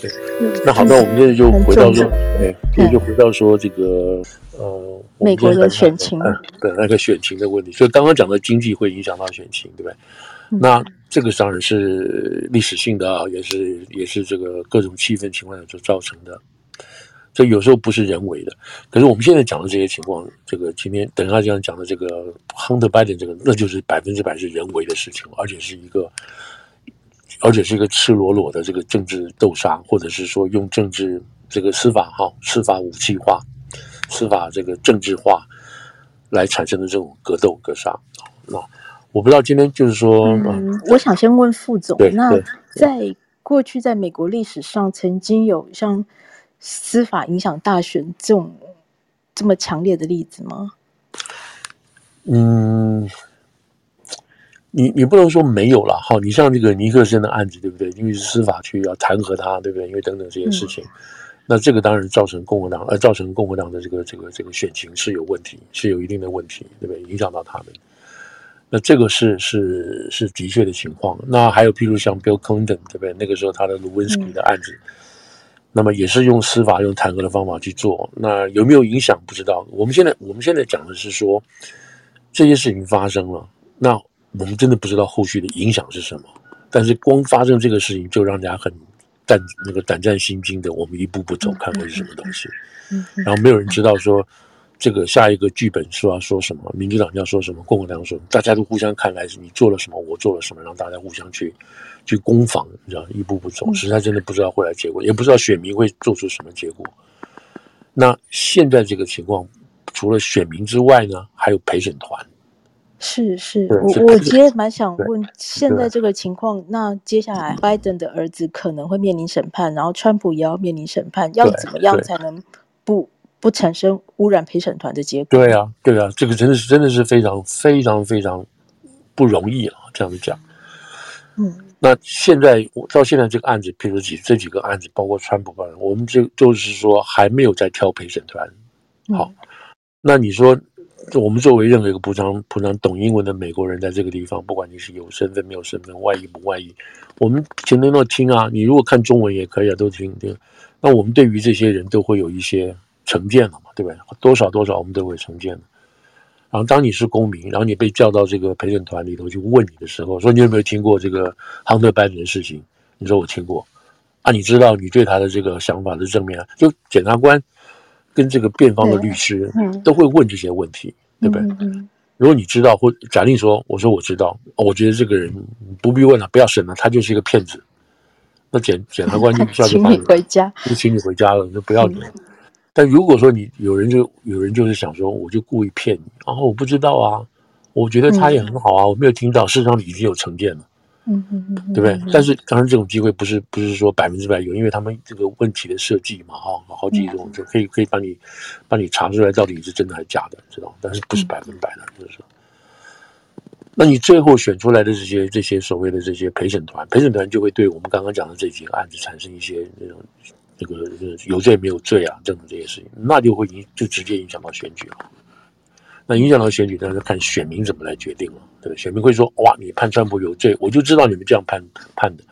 对，那好，那我们这就回到说，哎，这就回到说这个呃，美国的选情对那个选情的问题。所以刚刚讲的经济会影响到选情，对不对？那这个当然是历史性的啊，也是也是这个各种气氛情况下所造成的。这有时候不是人为的，可是我们现在讲的这些情况，这个今天等一下这样讲的这个 Hunter Biden 这个，那就是百分之百是人为的事情，而且是一个，而且是一个赤裸裸的这个政治斗杀，或者是说用政治这个司法哈司法武器化、司法这个政治化来产生的这种格斗格杀。那我不知道今天就是说，嗯，我想先问副总，那在过去在美国历史上曾经有像。司法影响大选这种这么强烈的例子吗？嗯，你你不能说没有了哈。你像这个尼克森的案子，对不对？因为是司法去要弹劾他，对不对？因为等等这些事情，嗯、那这个当然造成共和党呃，造成共和党的这个这个这个选情是有问题，是有一定的问题，对不对？影响到他们。那这个是是是的确的情况。那还有譬如像 Bill Clinton，对不对？那个时候他的卢温斯基的案子。嗯那么也是用司法用弹劾的方法去做，那有没有影响不知道。我们现在我们现在讲的是说，这些事情发生了，那我们真的不知道后续的影响是什么。但是光发生这个事情就让人家很胆那个胆战心惊的，我们一步步走，看会是什么东西。然后没有人知道说这个下一个剧本说要说什么，民主党要说什么，共和党说什么，大家都互相看来是你做了什么，我做了什么，让大家互相去。去攻防，你知道，一步步走，实在真的不知道后来结果，也不知道选民会做出什么结果。那现在这个情况，除了选民之外呢，还有陪审团。是是，我我其实蛮想问，现在这个情况，那接下来拜登的儿子可能会面临审判，然后川普也要面临审判，要怎么样才能不不产生污染陪审团的结果？对啊，对啊，这个真的是真的是非常非常非常不容易啊，这样子讲，嗯。那现在到现在这个案子，譬如几这几个案子，包括川普案，我们就就是说还没有在挑陪审团。好，那你说就我们作为任何一个不常不常懂英文的美国人，在这个地方，不管你是有身份没有身份，外裔不外裔，我们全都要听啊。你如果看中文也可以啊，都听听。那我们对于这些人都会有一些成见了嘛，对不对？多少多少我们都会成见的。然后，当你是公民，然后你被叫到这个陪审团里头去问你的时候，说你有没有听过这个亨特班的事情？你说我听过。啊，你知道你对他的这个想法是正面？就检察官跟这个辩方的律师都会问这些问题，对不对？如果你知道，或假定说，我说我知道，我觉得这个人不必问了，不要审了，他就是一个骗子。那检检察官就叫 请你回家，就请你回家了，就不要你。但如果说你有人就有人就是想说，我就故意骗你，然后我不知道啊，我觉得他也很好啊，我没有听到，事实上你已经有成见了，嗯嗯嗯，对不对？但是当然这种机会不是不是说百分之百有，因为他们这个问题的设计嘛，哈，好几种就可以可以帮你帮你查出来到底是真的还是假的，知道？但是不是百分百的，就是说，那你最后选出来的这些这些所谓的这些陪审团，陪审团就会对我们刚刚讲的这几个案子产生一些那种。这个有罪没有罪啊？这种这些事情，那就会影就直接影响到选举了。那影响到选举，那就看选民怎么来决定了。对，选民会说：哇，你判川普有罪，我就知道你们这样判判的。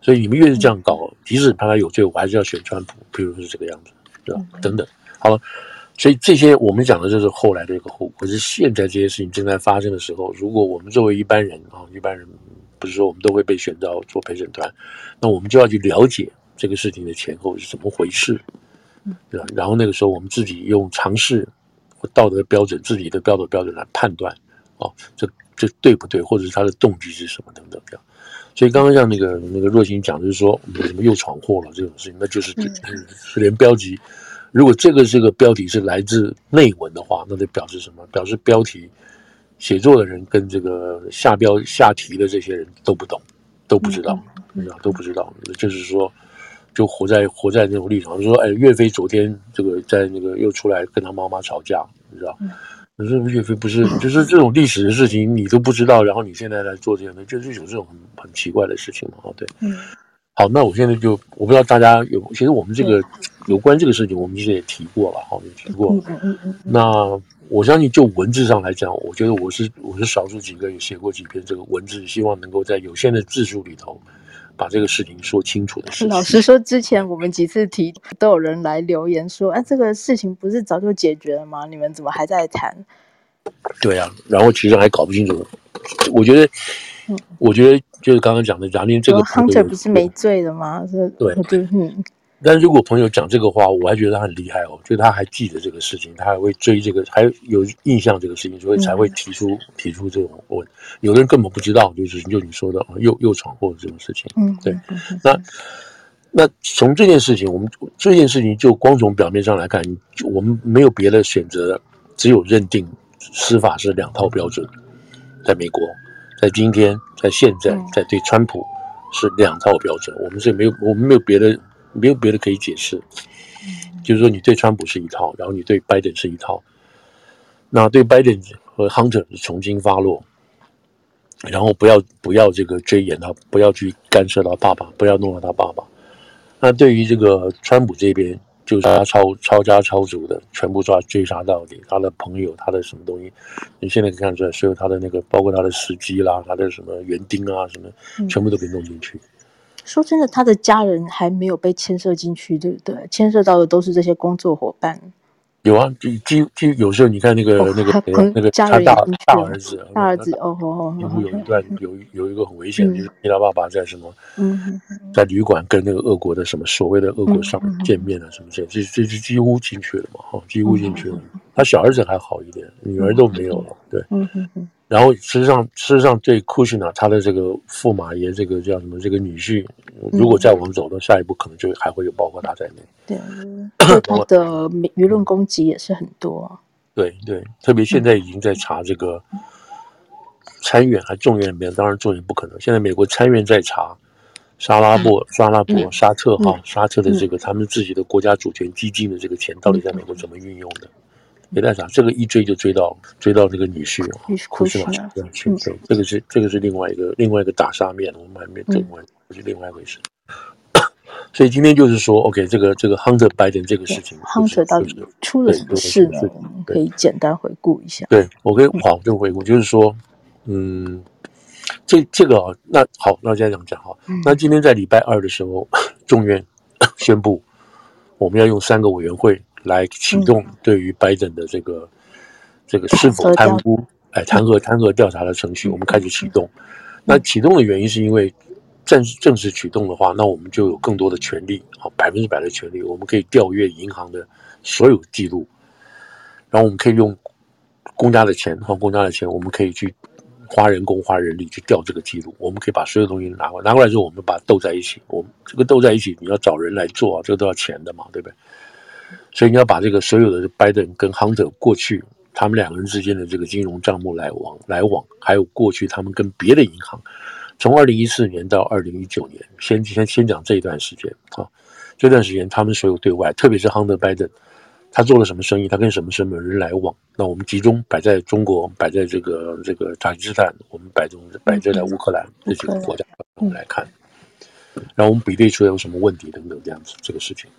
所以你们越是这样搞，即使判他有罪，我还是要选川普。譬如是这个样子，对吧？等等。好了，所以这些我们讲的就是后来的一个后果。可是现在这些事情正在发生的时候，如果我们作为一般人啊，一般人不是说我们都会被选到做陪审团，那我们就要去了解。这个事情的前后是怎么回事？对吧？然后那个时候，我们自己用常识或道德标准、自己的标准标准来判断，哦，这这对不对？或者是他的动机是什么等等这样。所以刚刚像那个那个若星讲，就是说我们怎么又闯祸了这种事情，那就是就是、连标题，如果这个这个标题是来自内文的话，那就表示什么？表示标题写作的人跟这个下标下题的这些人都不懂，都不知道，你知道都不知道，就是说。就活在活在那种立场，就说哎，岳飞昨天这个在那个又出来跟他妈妈吵架，你知道？可是岳飞不是，就是这种历史的事情你都不知道，然后你现在来做这样的，就是有这种很很奇怪的事情嘛？哦，对，嗯，好，那我现在就我不知道大家有，其实我们这个有关这个事情，我们其实也提过了，哈，也提过。嗯嗯嗯。那我相信就文字上来讲，我觉得我是我是少数几个有写过几篇这个文字，希望能够在有限的字数里头。把这个事情说清楚的事情。老实说，之前我们几次提都有人来留言说：“哎，这个事情不是早就解决了吗？你们怎么还在谈？”对啊，然后其实还搞不清楚。我觉得，嗯、我觉得就是刚刚讲的，然后这个 Hunter 不是没罪的吗？对，对，嗯。但如果朋友讲这个话，我还觉得他很厉害哦，就他还记得这个事情，他还会追这个，还有印象这个事情，所以才会提出、嗯、提出这种问。有的人根本不知道，就是就你说的又又闯祸这种事情。嗯，对。嗯、那那从这件事情，我们这件事情就光从表面上来看，我们没有别的选择，只有认定司法是两套标准。在美国，在今天，在现在，在对川普是两套标准。我们是没有，我们没有别的。没有别的可以解释，就是说你对川普是一套，然后你对拜登是一套。那对拜登和 Hunter 是从轻发落，然后不要不要这个追严他，不要去干涉到爸爸，不要弄到他爸爸。那对于这个川普这边，就是他抄抄家抄族的，全部抓追杀到底。他的朋友，他的什么东西，你现在可以看出来，所有他的那个，包括他的司机啦，他的什么园丁啊，什么，全部都给弄进去。说真的，他的家人还没有被牵涉进去，对不对？牵涉到的都是这些工作伙伴。有啊，就就就有时候你看那个、哦、那个那个他大大儿子，大儿子哦哦哦，有一段有有一个很危险，嗯、就是他爸爸在什么，嗯，在旅馆跟那个俄国的什么所谓的俄国商人见面啊，什么这这这是几乎进去了嘛，哈，几乎进去了。他小儿子还好一点，女儿都没有了，对，嗯嗯嗯。然后，实际上，事实上，对库什纳他的这个驸马爷，这个叫什么？这个女婿，如果再往走到下一步，可能就还会有包括他在内。对，他 的舆论攻击也是很多。对对，特别现在已经在查这个参院还众院里面，当然众院不可能。现在美国参院在查沙拉布、沙拉伯、沙特哈、沙特的这个他们自己的国家主权基金的这个钱，到底在美国怎么运用的？别在想，这个一追就追到追到这个女婿，库什纳这个是这个是另外一个另外一个打杀面，我们还没整完，这是另外一回事。所以今天就是说，OK，这个这个 Hunter Biden 这个事情，Hunter 到底出了什么事呢？可以简单回顾一下。对，我可以好，就回顾，就是说，嗯，这这个啊，那好，那这样讲哈，那今天在礼拜二的时候，众院 宣布我们要用三个委员会。来启动对于拜登的这个、嗯、这个是否贪污哎弹劾弹劾调查的程序，我们开始启动。那启动的原因是因为正式正式启动的话，那我们就有更多的权利啊，百分之百的权利，我们可以调阅银行的所有记录，然后我们可以用公家的钱和公家的钱，我们可以去花人工花人力去调这个记录，我们可以把所有东西拿过来，拿过来之后，我们把它斗在一起。我们这个斗在一起，你要找人来做啊，这个都要钱的嘛，对不对？所以你要把这个所有的拜登跟 Hunter 过去他们两个人之间的这个金融账目来往来往，还有过去他们跟别的银行，从二零一四年到二零一九年，先先先讲这一段时间啊，这段时间他们所有对外，特别是 Hunter Biden，他做了什么生意，他跟什么什么人来往，那我们集中摆在中国，摆在这个这个塔吉斯坦，我们摆中摆在在乌克兰这几个国家我们来看，然后我们比对出来有什么问题等等这样子这个事情。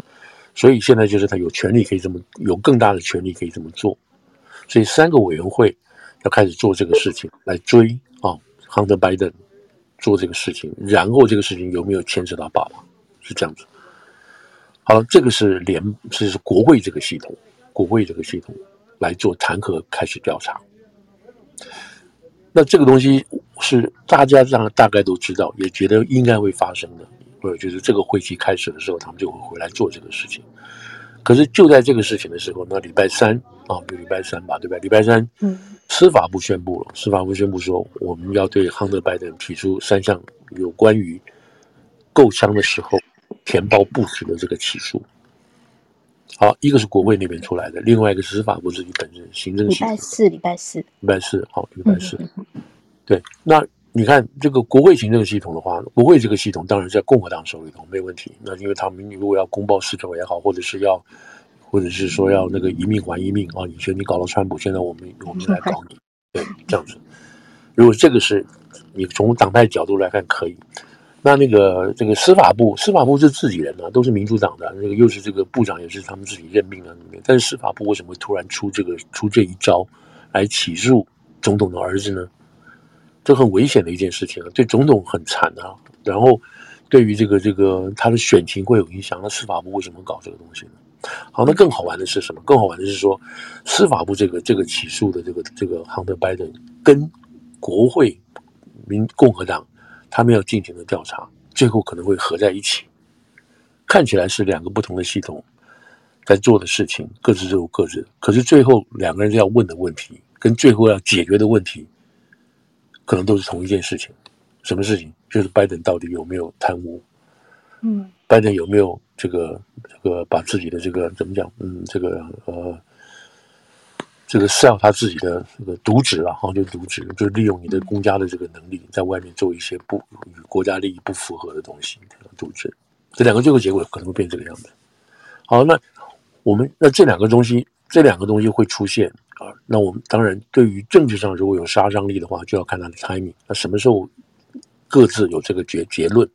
所以现在就是他有权利可以这么，有更大的权利可以这么做，所以三个委员会要开始做这个事情来追啊，Hunter Biden 做这个事情，然后这个事情有没有牵扯到爸爸，是这样子。好了，这个是联，这是国会这个系统，国会这个系统来做弹劾开始调查。那这个东西是大家这样大概都知道，也觉得应该会发生的。或者就是这个会期开始的时候，他们就会回来做这个事情。可是就在这个事情的时候，那礼拜三啊，比如礼拜三吧，对吧？礼拜三，嗯，司法部宣布了，司法部宣布说，我们要对 Hunter Biden 提出三项有关于购枪的时候填报不实的这个起诉。好，一个是国会那边出来的，另外一个是司法部自己本身行政。礼拜四，礼拜四，礼拜四，好，礼拜四，对，那。你看这个国会行政系统的话，国会这个系统当然在共和党手里头没问题。那因为他们如果要公报私仇也好，或者是要，或者是说要那个一命还一命啊，以前你搞到川普，现在我们我们来搞你，对，这样子。如果这个是你从党派角度来看可以，那那个这个司法部，司法部是自己人啊，都是民主党的，那个又是这个部长也是他们自己任命的，但是司法部为什么会突然出这个出这一招来起诉总统的儿子呢？这很危险的一件事情啊，对总统很惨啊，然后对于这个这个他的选情会有影响。那司法部为什么搞这个东西呢？好，那更好玩的是什么？更好玩的是说，司法部这个这个起诉的这个这个 Hunter Biden 跟国会民共和党他们要进行的调查，最后可能会合在一起。看起来是两个不同的系统在做的事情，各自都有各自。可是最后两个人要问的问题，跟最后要解决的问题，可能都是同一件事情。什么事情？就是拜登到底有没有贪污？嗯，拜登有没有这个这个把自己的这个怎么讲？嗯，这个呃，这个 sell 他自己的这个渎职啊，哈，就渎职，就是利用你的公家的这个能力，在外面做一些不与国家利益不符合的东西，渎职。这两个最后结果可能会变这个样子。好，那我们那这两个东西，这两个东西会出现啊。那我们当然对于政治上如果有杀伤力的话，就要看它的 timing。那什么时候各自有这个结结论？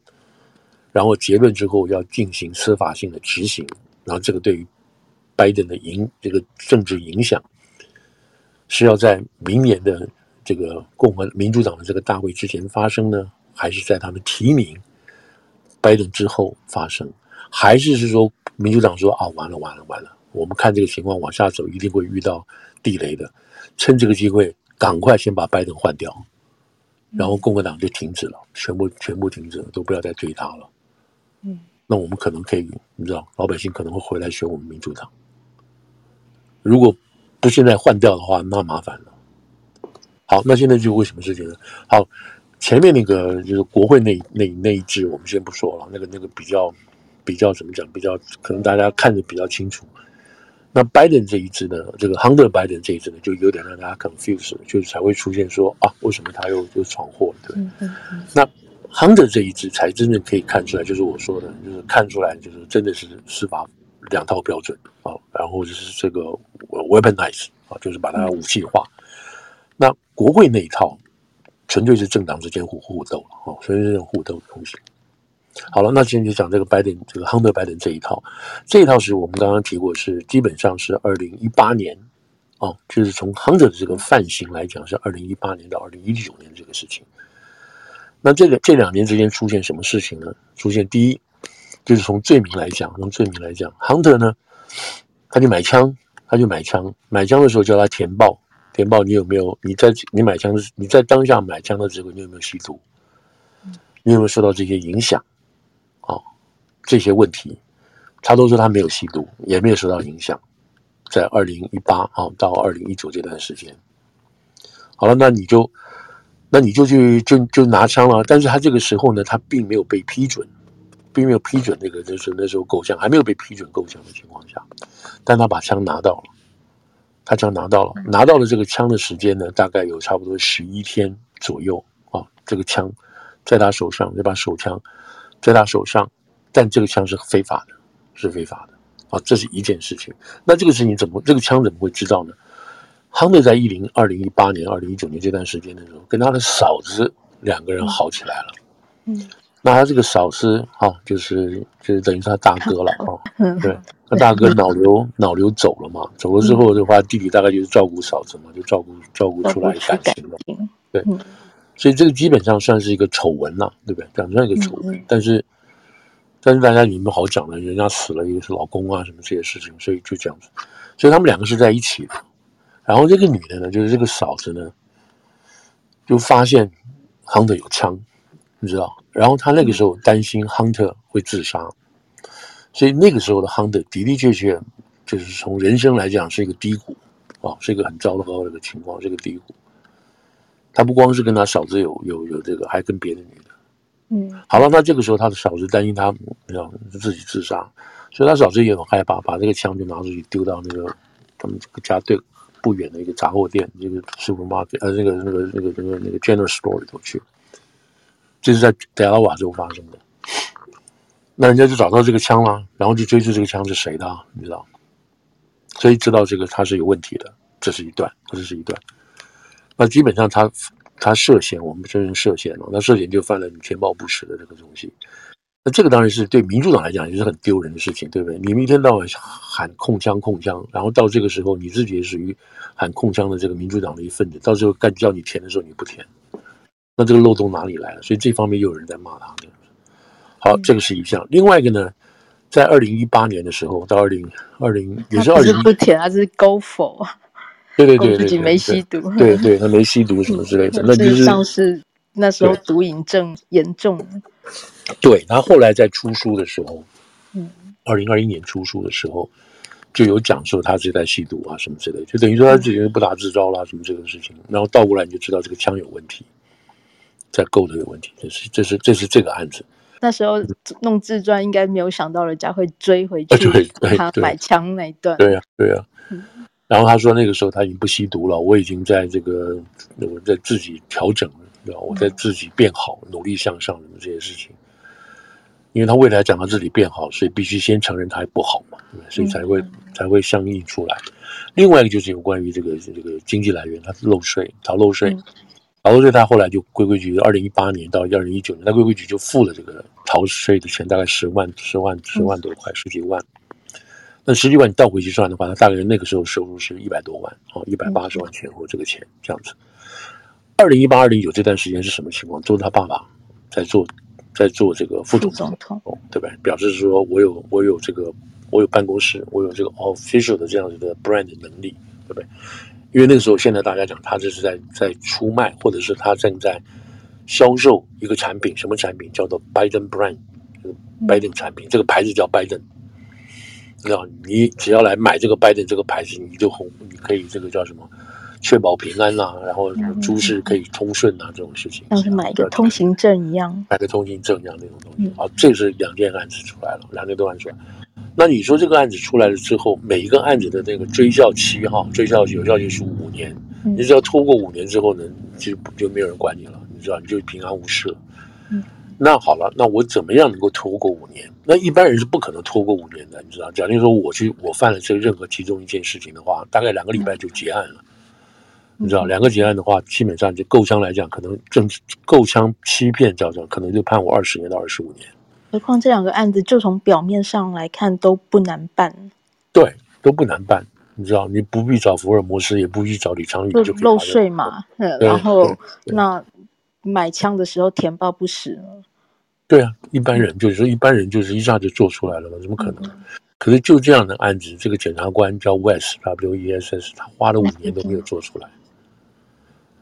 然后结论之后要进行司法性的执行，然后这个对于拜登的影这个政治影响，是要在明年的这个共和民主党的这个大会之前发生呢，还是在他们提名拜登之后发生？还是是说民主党说啊，完了完了完了，我们看这个情况往下走，一定会遇到地雷的，趁这个机会赶快先把拜登换掉，然后共和党就停止了，全部全部停止了，都不要再追他了。嗯，那我们可能可以，你知道，老百姓可能会回来选我们民主党。如果不现在换掉的话，那麻烦了。好，那现在就为什么事情呢？好，前面那个就是国会那那那一支，我们先不说了，那个那个比较比较怎么讲？比较可能大家看的比较清楚。那 Biden 这一支呢，这个 Hunter Biden 这一支呢，就有点让大家 confuse，就是才会出现说啊，为什么他又又闯祸了？对，嗯嗯嗯那。Hunter 这一支才真正可以看出来，就是我说的，就是看出来，就是真的是司法两套标准啊，然后就是这个 weaponize 啊，就是把它武器化。那国会那一套，纯粹是政党之间互互斗了啊，纯粹是互斗的东西。好了，那今天就讲这个拜登，这个 Hunter Biden 这一套，这一套是我们刚刚提过，是基本上是二零一八年哦，就是从 Hunter 的这个犯行来讲，是二零一八年到二零一九年这个事情。那这个这两年之间出现什么事情呢？出现第一，就是从罪名来讲，从罪名来讲，Hunter 呢，他就买枪，他就买枪，买枪的时候叫他填报，填报你有没有？你在你买枪的，你在当下买枪的时候，你有没有吸毒？你有没有受到这些影响？这些问题，他都说他没有吸毒，也没有受到影响，在二零一八啊到二零一九这段时间，好了，那你就。那你就去就就拿枪了，但是他这个时候呢，他并没有被批准，并没有批准那个就是那时候购枪还没有被批准购枪的情况下，但他把枪拿到了，他枪拿到了，拿到了这个枪的时间呢，大概有差不多十一天左右啊，这个枪在他手上，这把手枪在他手上，但这个枪是非法的，是非法的啊，这是一件事情。那这个事情怎么这个枪怎么会知道呢？Hunter 在一零二零一八年、二零一九年这段时间的时候，跟他的嫂子两个人好起来了。嗯，那他这个嫂子哈、啊，就是就是等于是他大哥了啊。嗯，对，他大哥脑瘤脑瘤走了嘛，走了之后的话，弟弟大概就是照顾嫂子嘛，就照顾照顾出来感情了。对，所以这个基本上算是一个丑闻了，对不对？讲算一个丑闻，但是但是大家你们好讲了，人家死了，一个是老公啊，什么这些事情，所以就这样子，所以他们两个是在一起的。然后这个女的呢，就是这个嫂子呢，就发现 Hunter 有枪，你知道？然后她那个时候担心 Hunter 会自杀，所以那个时候的 Hunter 的的确确就是从人生来讲是一个低谷啊，是一个很糟糕的一个情况，是一个低谷。他不光是跟他嫂子有有有这个，还跟别的女的。嗯，好了，那这个时候他的嫂子担心他，你知道，自己自杀，所以他嫂子也很害怕，把这个枪就拿出去丢到那个他们这个家对。不远的一个杂货店，一个 supermarket，呃，那个、那个、那个、那个、那个 general store 里头去，这是在德拉瓦州发生的。那人家就找到这个枪了，然后就追出这个枪是谁的，你知道？所以知道这个他是有问题的，这是一段，这是一段。那基本上他他涉嫌，我们真正涉嫌了，那涉嫌就犯了你钱包不实的这个东西。那这个当然是对民主党来讲也是很丢人的事情，对不对？你们一天到晚喊控枪控枪，然后到这个时候你自己也属于喊控枪的这个民主党的一份子，到时候该叫你填的时候你不填，那这个漏洞哪里来了？所以这方面又有人在骂他。好，这个是一项。另外一个呢，在二零一八年的时候，到二零二零也是二零不填，他是勾否啊？对对对对，自己没吸毒，对对，他没吸毒什么之类的，那就是像是那时候毒瘾症严重。对，他后来在出书的时候，嗯，二零二一年出书的时候，就有讲说他是在吸毒啊什么之类，就等于说他自己不打自招啦什么这个事情，然后倒过来你就知道这个枪有问题，在购的有问题，这是这是这是这个案子。那时候弄自传，应该没有想到人家会追回去他买枪那一段。对呀，对呀。然后他说那个时候他已经不吸毒了，我已经在这个我在自己调整了，我在自己变好，努力向上的这些事情。因为他未来讲到自己变好，所以必须先承认他还不好嘛，对，所以才会才会相应出来。另外一个就是有关于这个这个经济来源，他漏税逃漏税。逃漏税，他后来就规规矩矩，二零一八年到二零一九年，他规规矩矩就付了这个逃税的钱，大概十万、十万、十万多块，十几万。那十几万你倒回去算的话，他大概那个时候收入是一百多万，哦，一百八十万前后这个钱这样子。二零一八、二零一九这段时间是什么情况？都是他爸爸在做，在做这个副总统，对不对？表示说我有我有这个我有办公室，我有这个 official 的这样子的 brand 能力，对不对？因为那个时候，现在大家讲，他这是在在出卖，或者是他正在销售一个产品，什么产品叫做 Biden brand，就是 Biden 产品，这个牌子叫 Biden。知道你只要来买这个 Biden 这个牌子，你就红，你可以这个叫什么，确保平安呐、啊，然后诸事可以通顺呐、啊，这种事情。像是买一个通行证一样，买个通行证一样那种东西。啊，这是两件案子出来了，两件都案出来。那你说这个案子出来了之后，每一个案子的那个追效期哈，追效有效期是五年。嗯、你只要拖过五年之后呢，就就没有人管你了，你知道，你就平安无事了。嗯，那好了，那我怎么样能够拖过五年？那一般人是不可能拖过五年的，你知道。假定说我去我犯了这任何其中一件事情的话，大概两个礼拜就结案了。嗯、你知道，两个结案的话，基本上就够呛来讲，可能正够呛欺骗叫做，可能就判我二十年到二十五年。何况这两个案子，就从表面上来看都不难办。对，都不难办。你知道，你不必找福尔摩斯，也不必找李昌钰，就漏税嘛。然后那买枪的时候填报不实。对啊，一般人就是说，一般人就是一下就做出来了嘛，怎么可能？嗯、可是就这样的案子，这个检察官叫 West W E S S，他花了五年都没有做出来。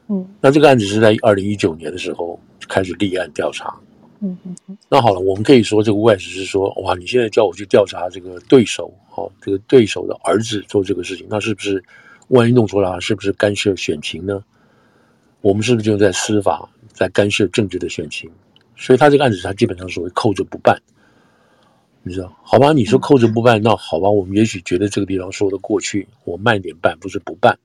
嗯，那这个案子是在二零一九年的时候开始立案调查。嗯嗯嗯，那好了，我们可以说这个 West 是说，哇，你现在叫我去调查这个对手，哦，这个对手的儿子做这个事情，那是不是万一弄出来，是不是干涉选情呢？我们是不是就在司法在干涉政治的选情？所以他这个案子他基本上所谓扣着不办，你知道？好吧，你说扣着不办，那好吧，我们也许觉得这个地方说得过去，我慢点办，不是不办。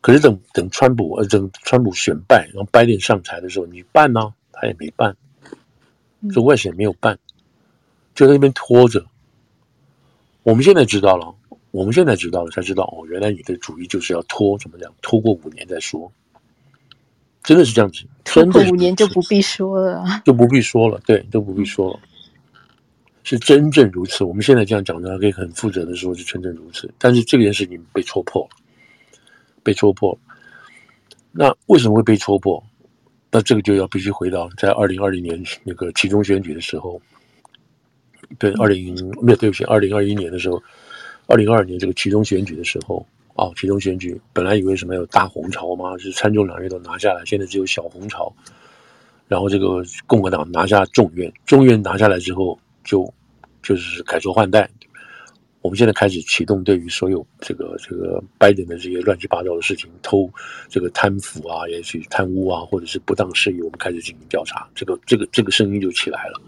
可是等等川普呃等川普选败，然后拜登上台的时候，你办呢？他也没办。这外省没有办，就在那边拖着。我们现在知道了，我们现在知道了，才知道哦，原来你的主意就是要拖，怎么讲？拖过五年再说，真的是这样子。拖过五年就不必说了，就不必说了，对，都不必说了，是真正如此。我们现在这样讲呢，可以很负责的说，是真正如此。但是这件事情被戳破了，被戳破了。那为什么会被戳破？那这个就要必须回到在二零二零年那个期中选举的时候，对，二零没有对不起，二零二一年的时候，二零二二年这个其中选举的时候哦，其中选举本来以为什么有大红潮嘛，是参众两院都拿下来，现在只有小红潮，然后这个共和党拿下众院，众院拿下来之后就就是改朝换代。我们现在开始启动对于所有这个这个拜登的这些乱七八糟的事情，偷这个贪腐啊，也许贪污啊，或者是不当事宜，我们开始进行调查。这个这个这个声音就起来了。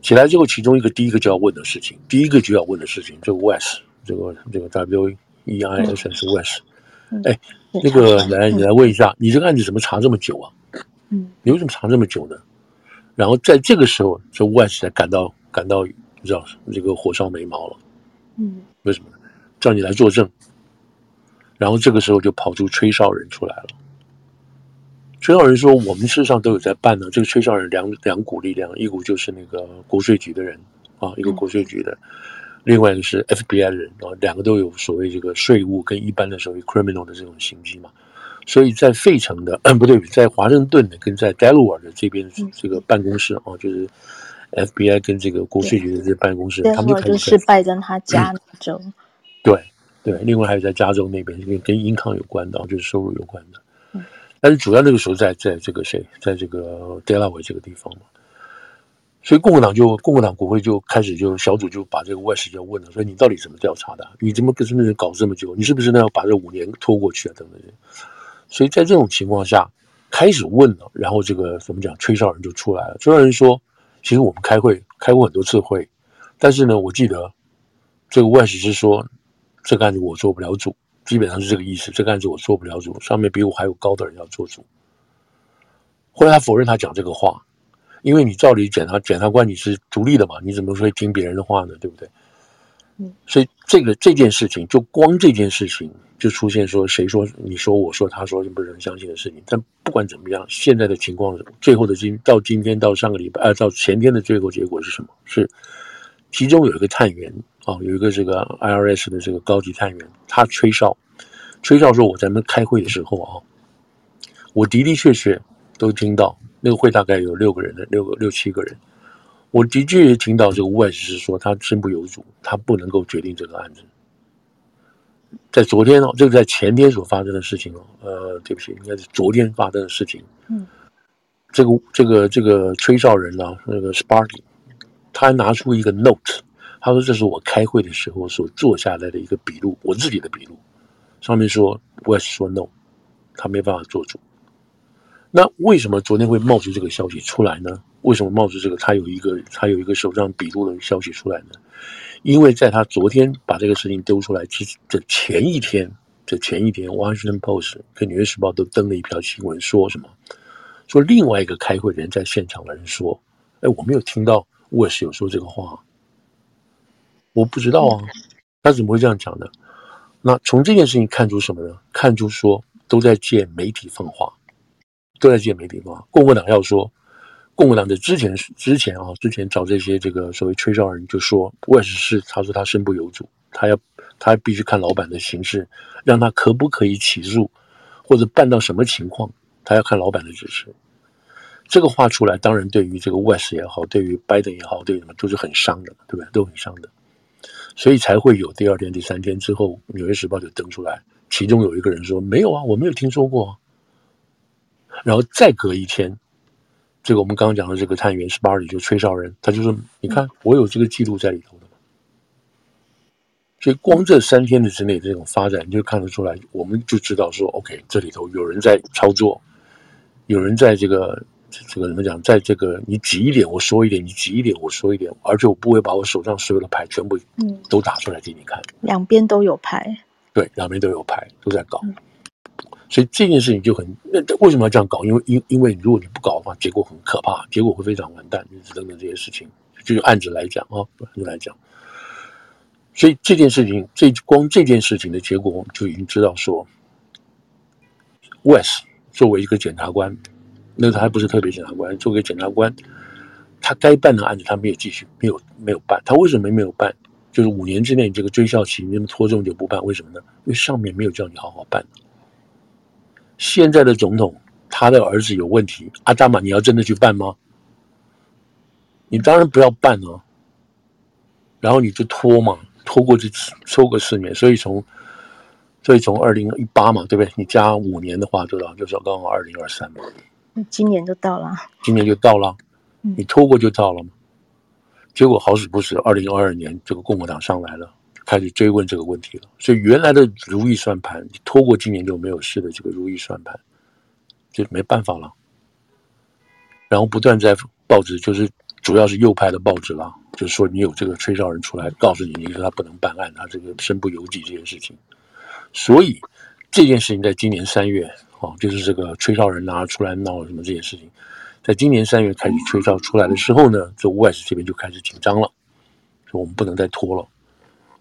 起来之后，其中一个第一个就要问的事情，第一个就要问的事情，这个 West，这个这个 W E I S S West，哎，那个来你来问一下，你这个案子怎么查这么久啊？嗯，你为什么查这么久呢？然后在这个时候，这 West 才感到感到你知道这个火烧眉毛了。嗯，为什么呢？叫你来作证，然后这个时候就跑出吹哨人出来了。吹哨人说：“我们事实上都有在办呢。”这个吹哨人两两股力量，一股就是那个国税局的人啊，一个国税局的，嗯、另外一个是 FBI 的人啊，两个都有所谓这个税务跟一般的所谓 criminal 的这种行迹嘛。所以在费城的，嗯，不对，在华盛顿的跟在 Delaware 的这边这个办公室啊，就是 FBI 跟这个国税局的这个办公室，他们就是拜登他家那州。对对，另外还有在加州那边，跟跟 income 有关的，就是收入有关的。嗯，但是主要那个时候在在这个谁，在这个 Delaware 这个地方嘛。所以共和党就共和党国会就开始就小组就把这个外事就问了，说你到底怎么调查的？你怎么跟什么人搞这么久？你是不是呢要把这五年拖过去啊？等等。所以在这种情况下开始问了，然后这个怎么讲？吹哨人就出来了。吹哨人说：“其实我们开会开过很多次会，但是呢，我记得这个外事是说这个案子我做不了主，基本上是这个意思。这个案子我做不了主，上面比我还有高的人要做主。”后来他否认他讲这个话。因为你照理检察检察官你是独立的嘛，你怎么会听别人的话呢？对不对？嗯，所以这个这件事情，就光这件事情就出现说，谁说你说我说他说，不是人相信的事情。但不管怎么样，现在的情况，最后的今到今天到上个礼拜，呃，到前天的最后结果是什么？是其中有一个探员啊，有一个这个 IRS 的这个高级探员，他吹哨，吹哨说我在那开会的时候啊，我的的确确都听到。那个会大概有六个人的，六个六七个人。我的确也听到这个 West 是说他身不由主，他不能够决定这个案子。在昨天哦，这个在前天所发生的事情哦，呃，对不起，应该是昨天发生的事情。嗯，这个这个这个吹哨人呢、啊，那个 Sparky，他还拿出一个 note，他说这是我开会的时候所做下来的一个笔录，我自己的笔录，上面说 West 说 no，他没办法做主。那为什么昨天会冒出这个消息出来呢？为什么冒出这个他有一个他有一个手账笔录的消息出来呢？因为在他昨天把这个事情丢出来之的前一天，这前一天，《Washington Post》跟《纽约时报》都登了一条新闻，说什么？说另外一个开会的人在现场的人说：“哎，我没有听到 West 有说这个话，我不知道啊，他怎么会这样讲呢？”那从这件事情看出什么呢？看出说都在借媒体放话。都在借媒体嘛。共和党要说，共和党的之前之前啊，之前找这些这个所谓吹哨人就说，West 是他说他身不由主，他要他必须看老板的形式，让他可不可以起诉，或者办到什么情况，他要看老板的指示。这个话出来，当然对于这个 West 也好，对于拜登也好，对什么都是很伤的，对不对？都很伤的，所以才会有第二天、第三天之后，《纽约时报》就登出来，其中有一个人说：“没有啊，我没有听说过。”然后再隔一天，这个我们刚刚讲的这个探员是巴里，就吹哨人，他就说：“你看，我有这个记录在里头的。”所以光这三天的之内这种发展，你就看得出来，我们就知道说：“OK，这里头有人在操作，有人在这个这个怎么讲，在这个你挤一点我说一点，你挤一点我说一点，而且我不会把我手上所有的牌全部嗯都打出来给你看。”两边都有牌，对，两边都有牌，都在搞。嗯所以这件事情就很，那为什么要这样搞？因为因因为如果你不搞的话，结果很可怕，结果会非常完蛋，等等这些事情。就用案子来讲啊，案子来讲。所以这件事情，这光这件事情的结果，我们就已经知道说，West 作为一个检察官，那他还不是特别检察官，作为检察官，他该办的案子他没有继续，没有没有办。他为什么没有办？就是五年之内这个追效期那么拖这么久不办，为什么呢？因为上面没有叫你好好办。现在的总统，他的儿子有问题，阿达玛，你要真的去办吗？你当然不要办哦。然后你就拖嘛，拖过去拖个四年，所以从，所以从二零一八嘛，对不对？你加五年的话，多少？就是刚好二零二三嘛。今年就到了。今年就到了，你拖过就到了嘛。结果好死不死，二零二二年这个共和党上来了。开始追问这个问题了，所以原来的如意算盘，拖过今年就没有事的这个如意算盘，就没办法了。然后不断在报纸，就是主要是右派的报纸啦，就是说你有这个吹哨人出来告诉你，你说他不能办案，他这个身不由己这件事情。所以这件事情在今年三月，哦，就是这个吹哨人拿出来闹什么这件事情，在今年三月开始吹哨出来的时候呢，这 West 这边就开始紧张了，说我们不能再拖了。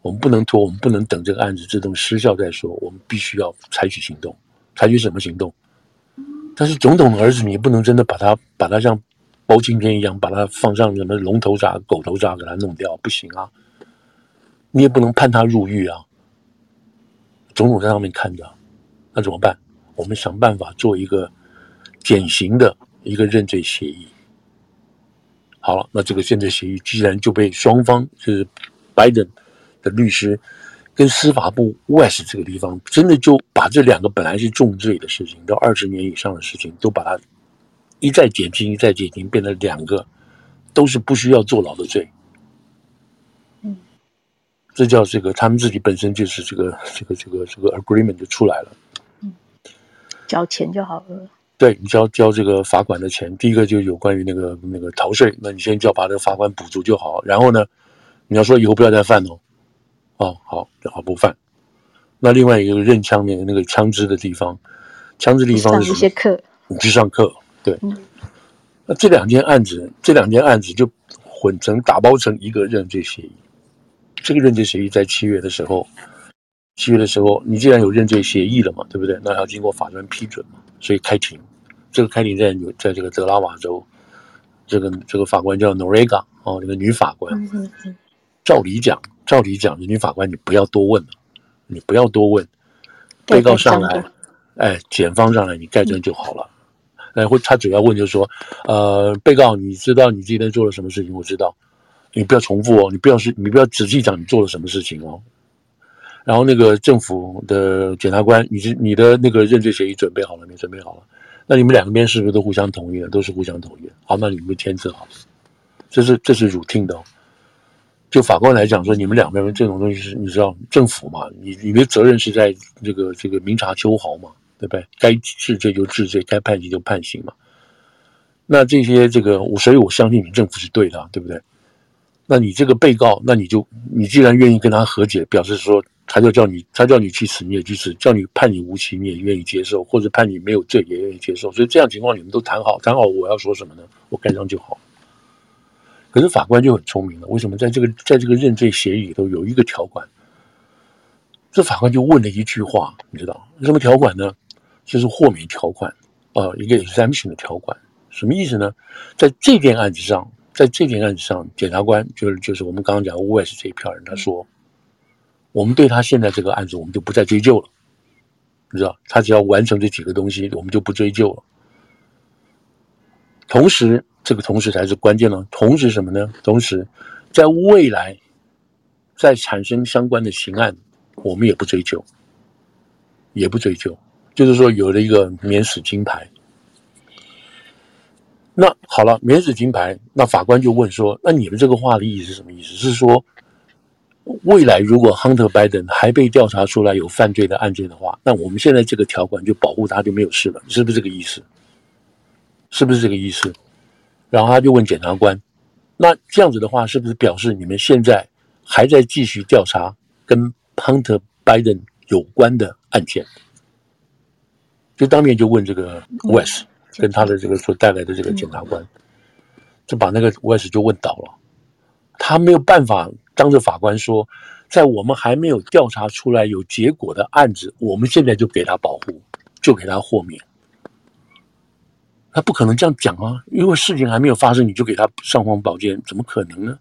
我们不能拖，我们不能等这个案子自动失效再说，我们必须要采取行动。采取什么行动？但是总统的儿子，你不能真的把他把他像包青天一样，把他放上什么龙头铡、狗头铡给他弄掉，不行啊！你也不能判他入狱啊！总统在上面看着，那怎么办？我们想办法做一个减刑的一个认罪协议。好了，那这个认罪协议既然就被双方就是拜登的律师跟司法部 West 这个地方，真的就把这两个本来是重罪的事情，到二十年以上的事情，都把它一再减轻，一再减轻，变成两个都是不需要坐牢的罪。这叫这个，他们自己本身就是这个这个这个这个 agreement 就出来了，嗯，交钱就好了。对，你交交这个罚款的钱，第一个就有关于那个那个逃税，那你先就要把这个罚款补足就好。然后呢，你要说以后不要再犯哦，哦好，好不犯。那另外一个认枪的那个枪支的地方，枪支地方是什么？上一些课，你去上课。对，嗯，那这两件案子，这两件案子就混成打包成一个认罪协议。这个认罪协议在七月的时候，七月的时候，你既然有认罪协议了嘛，对不对？那要经过法院批准嘛，所以开庭。这个开庭在在这个德拉瓦州，这个这个法官叫 Noriega 哦，这个女法官。照理讲，照理讲，女法官你不要多问了，你不要多问。被告上来，哎，检方上来，你盖章就好了。哎，会他主要问就是说，呃，被告，你知道你今天做了什么事情？我知道。你不要重复哦，你不要是，你不要仔细讲你做了什么事情哦。然后那个政府的检察官，你是你的那个认罪协议准备好了没？准备好了。那你们两边是不是都互相同意了？都是互相同意。好，那你们签字好了。这是这是 routine 的哦。就法官来讲说，你们两边这种东西是，你知道政府嘛？你你的责任是在这个这个明察秋毫嘛，对不对？该治罪就治罪，该判刑就判刑嘛。那这些这个我，所以我相信你政府是对的，对不对？那你这个被告，那你就你既然愿意跟他和解，表示说他就叫你他叫你去死你也去死，叫你判你无期你也愿意接受，或者判你没有罪也愿意接受，所以这样情况你们都谈好谈好，我要说什么呢？我盖章就好。可是法官就很聪明了，为什么在这个在这个认罪协议里头有一个条款？这法官就问了一句话，你知道什么条款呢？就是豁免条款啊，一个 exemption 的条款，什么意思呢？在这件案子上。在这件案子上，检察官就是就是我们刚刚讲 West 这一票人，他说，我们对他现在这个案子，我们就不再追究了，你知道，他只要完成这几个东西，我们就不追究了。同时，这个同时才是关键呢。同时什么呢？同时，在未来再产生相关的刑案，我们也不追究，也不追究，就是说有了一个免死金牌。那好了，免死金牌，那法官就问说：“那你们这个话的意思是什么意思？是说，未来如果 Hunter Biden 还被调查出来有犯罪的案件的话，那我们现在这个条款就保护他就没有事了，是不是这个意思？是不是这个意思？”然后他就问检察官：“那这样子的话，是不是表示你们现在还在继续调查跟 Hunter Biden 有关的案件？”就当面就问这个 West。跟他的这个所带来的这个检察官，就把那个 West 就问倒了。他没有办法当着法官说，在我们还没有调查出来有结果的案子，我们现在就给他保护，就给他豁免。他不可能这样讲啊，因为事情还没有发生，你就给他尚方宝剑，怎么可能呢？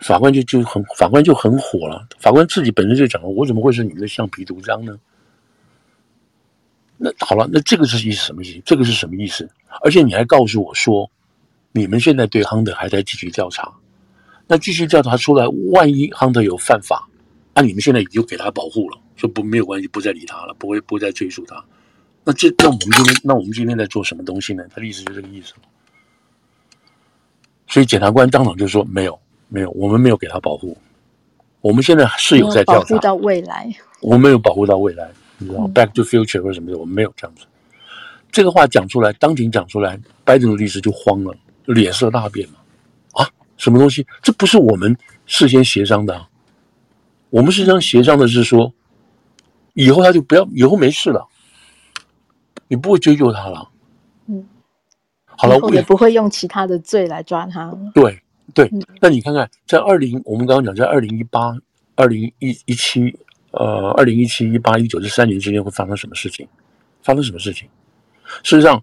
法官就就很法官就很火了。法官自己本身就讲了，我怎么会是你们的橡皮图章呢？那好了，那这个是意思什么意思？这个是什么意思？而且你还告诉我说，你们现在对 Hunter 还在继续调查，那继续调查出来，万一 Hunter 有犯法，那、你们现在已经给他保护了，说不没有关系，不再理他了，不会不再追诉他。那这那我们今天那我们今天在做什么东西呢？他的意思就这个意思。所以检察官当场就说没有没有，我们没有给他保护，我们现在是有在调查，保护到未来，我们没有保护到未来。你知道 Back to Future 或什么的，我们没有这样子。这个话讲出来，当庭讲出来，拜登的律师就慌了，脸色大变了。啊，什么东西？这不是我们事先协商的啊。我们事先协商的是说，以后他就不要，以后没事了，你不会追究他了。嗯，好了，我也不会用其他的罪来抓他。对对，那你看看，在二零，我们刚刚讲，在二零一八、二零一一七。呃，二零一七、一八、一九这三年之间会发生什么事情？发生什么事情？事实上，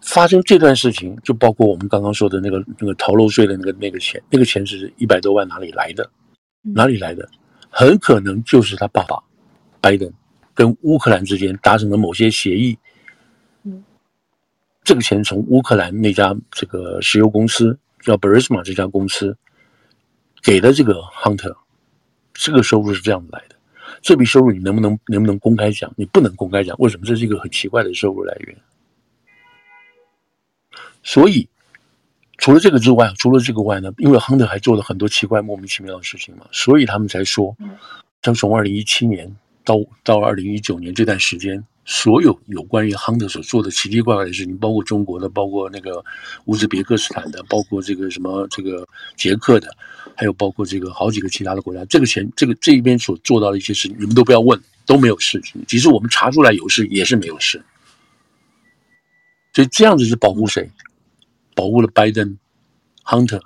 发生这段事情就包括我们刚刚说的那个那个逃漏税的那个那个钱，那个钱是一百多万哪里来的？哪里来的？很可能就是他爸爸拜登跟乌克兰之间达成了某些协议，嗯，这个钱从乌克兰那家这个石油公司叫 Burisma 这家公司给的这个 Hunter，这个收入是这样来的。这笔收入你能不能能不能公开讲？你不能公开讲，为什么？这是一个很奇怪的收入来源。所以，除了这个之外，除了这个外呢，因为 Hunter 还做了很多奇怪莫名其妙的事情嘛，所以他们才说，像从二零一七年到到二零一九年这段时间，所有有关于 Hunter 所做的奇奇怪怪的事情，包括中国的，包括那个乌兹别克斯坦的，包括这个什么这个捷克的，还有包括这个好几个其他的国家，这个钱这个这一边所做到的一些事情，你们都不要问，都没有事情。即使我们查出来有事，也是没有事。所以这样子是保护谁？保护了拜登、Hunter，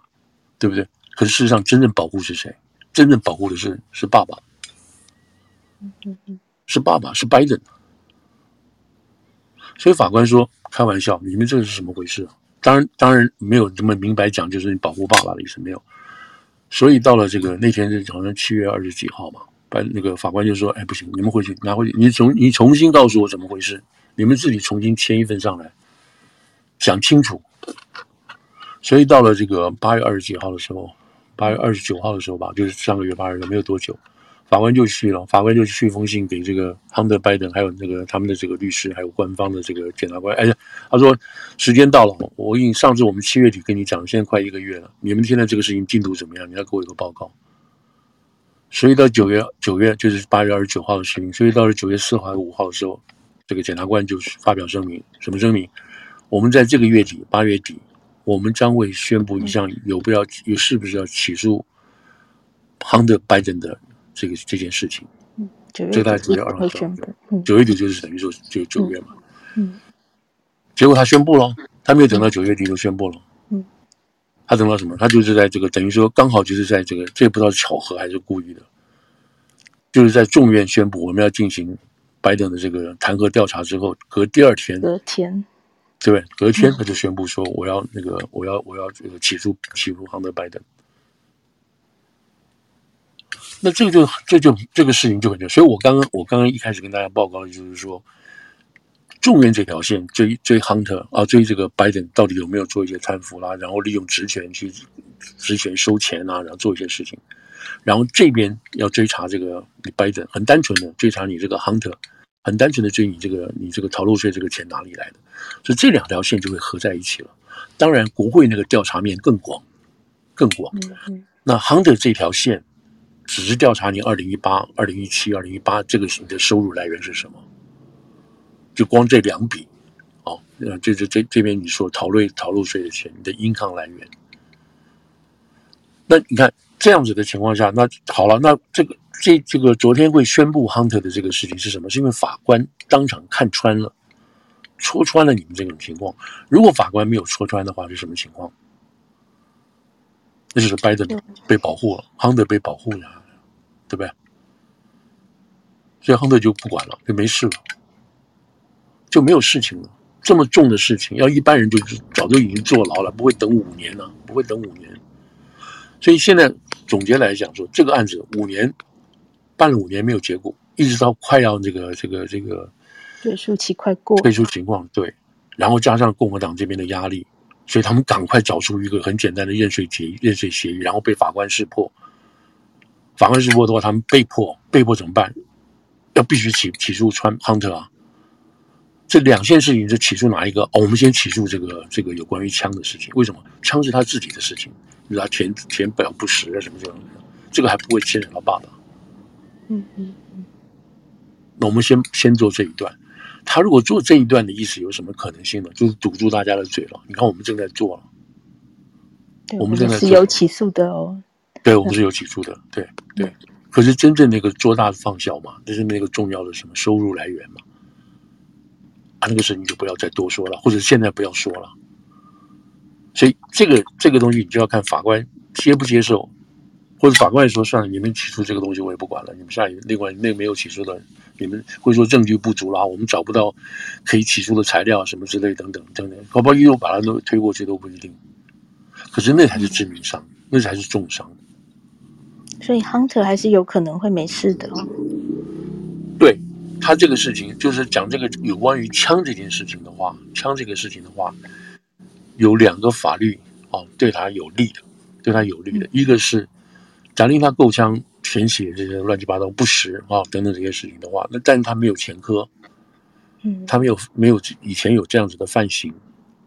对不对？可是事实上，真正保护是谁？真正保护的是是爸爸，是爸爸，是拜登。所以法官说：“开玩笑，你们这是什么回事？”当然，当然没有这么明白讲，就是你保护爸爸的意思没有。所以到了这个那天是好像七月二十几号嘛，把那个法官就说：“哎，不行，你们回去拿回去，你重你重新告诉我怎么回事，你们自己重新签一份上来，讲清楚。”所以到了这个八月二十几号的时候，八月二十九号的时候吧，就是上个月八日没有多久，法官就去了，法官就去一封信给这个 Hunter Biden，还有那个他们的这个律师，还有官方的这个检察官。哎呀，他说时间到了，我已经上次我们七月底跟你讲，现在快一个月了，你们现在这个事情进度怎么样？你要给我一个报告。所以到九月九月就是八月二十九号的事情，所以到了九月四号还是五号的时候，这个检察官就发表声明，什么声明？我们在这个月底，八月底。我们将会宣布一项有不要有是不是要起诉 Hunter Biden 的这个这件事情。嗯，九月底九月二号宣布。九月底就是等于说就九月嘛。嗯。结果他宣布了，他没有等到九月底就宣布了。嗯。他等到什么？他就是在这个等于说刚好就是在这个这也不知道是巧合还是故意的，就是在众院宣布我们要进行拜登的这个弹劾调查之后，隔第二天。隔天。对，隔天他就宣布说：“我要那个，我要我要这个起诉起诉亨德拜登。”那这个就这就这个事情就很重要。所以我刚刚我刚刚一开始跟大家报告的就是说，众院这条线追追 Hunter 啊，追这个拜登到底有没有做一些贪腐啦，然后利用职权去职权收钱啊，然后做一些事情，然后这边要追查这个你拜登，很单纯的追查你这个 Hunter，。很单纯的追你这个，你这个逃漏税这个钱哪里来的？所以这两条线就会合在一起了。当然，国会那个调查面更广，更广。那 Hunter 这条线只是调查你二零一八、二零一七、二零一八这个你的收入来源是什么？就光这两笔，哦，呃，这这这这边你说逃税逃漏税的钱，你的银行来源。那你看这样子的情况下，那好了，那这个。这这个昨天会宣布 Hunter 的这个事情是什么？是因为法官当场看穿了，戳穿了你们这种情况。如果法官没有戳穿的话，是什么情况？那就是拜登被保护了，Hunter 被保护了，对不对？所以 Hunter 就不管了，就没事了，就没有事情了。这么重的事情，要一般人就早就已经坐牢了，不会等五年了，不会等五年。所以现在总结来讲说，这个案子五年。办了五年没有结果，一直到快要这个这个这个退诉期快过，退诉情况对，然后加上共和党这边的压力，所以他们赶快找出一个很简单的认税协认税协议，然后被法官识破。法官识破的话，他们被迫被迫怎么办？要必须起起诉川 Hunter 啊！这两件事情，就起诉哪一个？哦，我们先起诉这个这个有关于枪的事情。为什么？枪是他自己的事情，就是他填填表不实啊什么这种，这个还不会牵扯到爸爸。嗯嗯嗯，那我们先先做这一段。他如果做这一段的意思有什么可能性呢？就是堵住大家的嘴了。你看，我们正在做了，我们正在，是有起诉的哦。对，我们是有起诉的。对对，可是真正那个做大放小嘛，就是那个重要的什么收入来源嘛，啊，那个事你就不要再多说了，或者现在不要说了。所以这个这个东西，你就要看法官接不接受。或者法官也说算了，你们起诉这个东西我也不管了。你们下一另外那个没有起诉的，你们会说证据不足啦，我们找不到可以起诉的材料什么之类等等等等，搞不好又把它都推过去都不一定。可是那才是致命伤，那才是重伤。所以 Hunter 还是有可能会没事的。对，他这个事情就是讲这个有关于枪这件事情的话，枪这个事情的话，有两个法律哦，对他有利的，对他有利的，一个是假定他够枪填写这些乱七八糟不实啊等等这些事情的话，那但是他没有前科，嗯，他没有没有以前有这样子的犯行，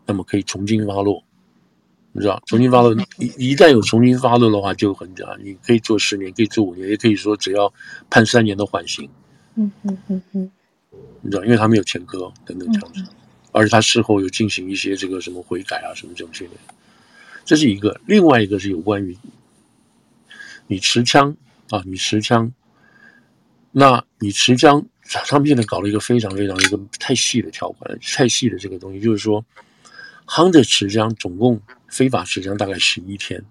那么可以从轻发落。你知道，从轻发落一一旦有从轻发落的话，就很讲，你可以做十年，可以做五年，也可以说只要判三年的缓刑。嗯嗯嗯嗯，你知道，因为他没有前科等等这样子，而且他事后有进行一些这个什么悔改啊什么这种之类的，这是一个。另外一个是有关于你持枪啊，你持枪，那你持枪，他们现在搞了一个非常非常一个太细的条款，太细的这个东西，就是说，Hunter 持枪总共。非法持枪大概十一天，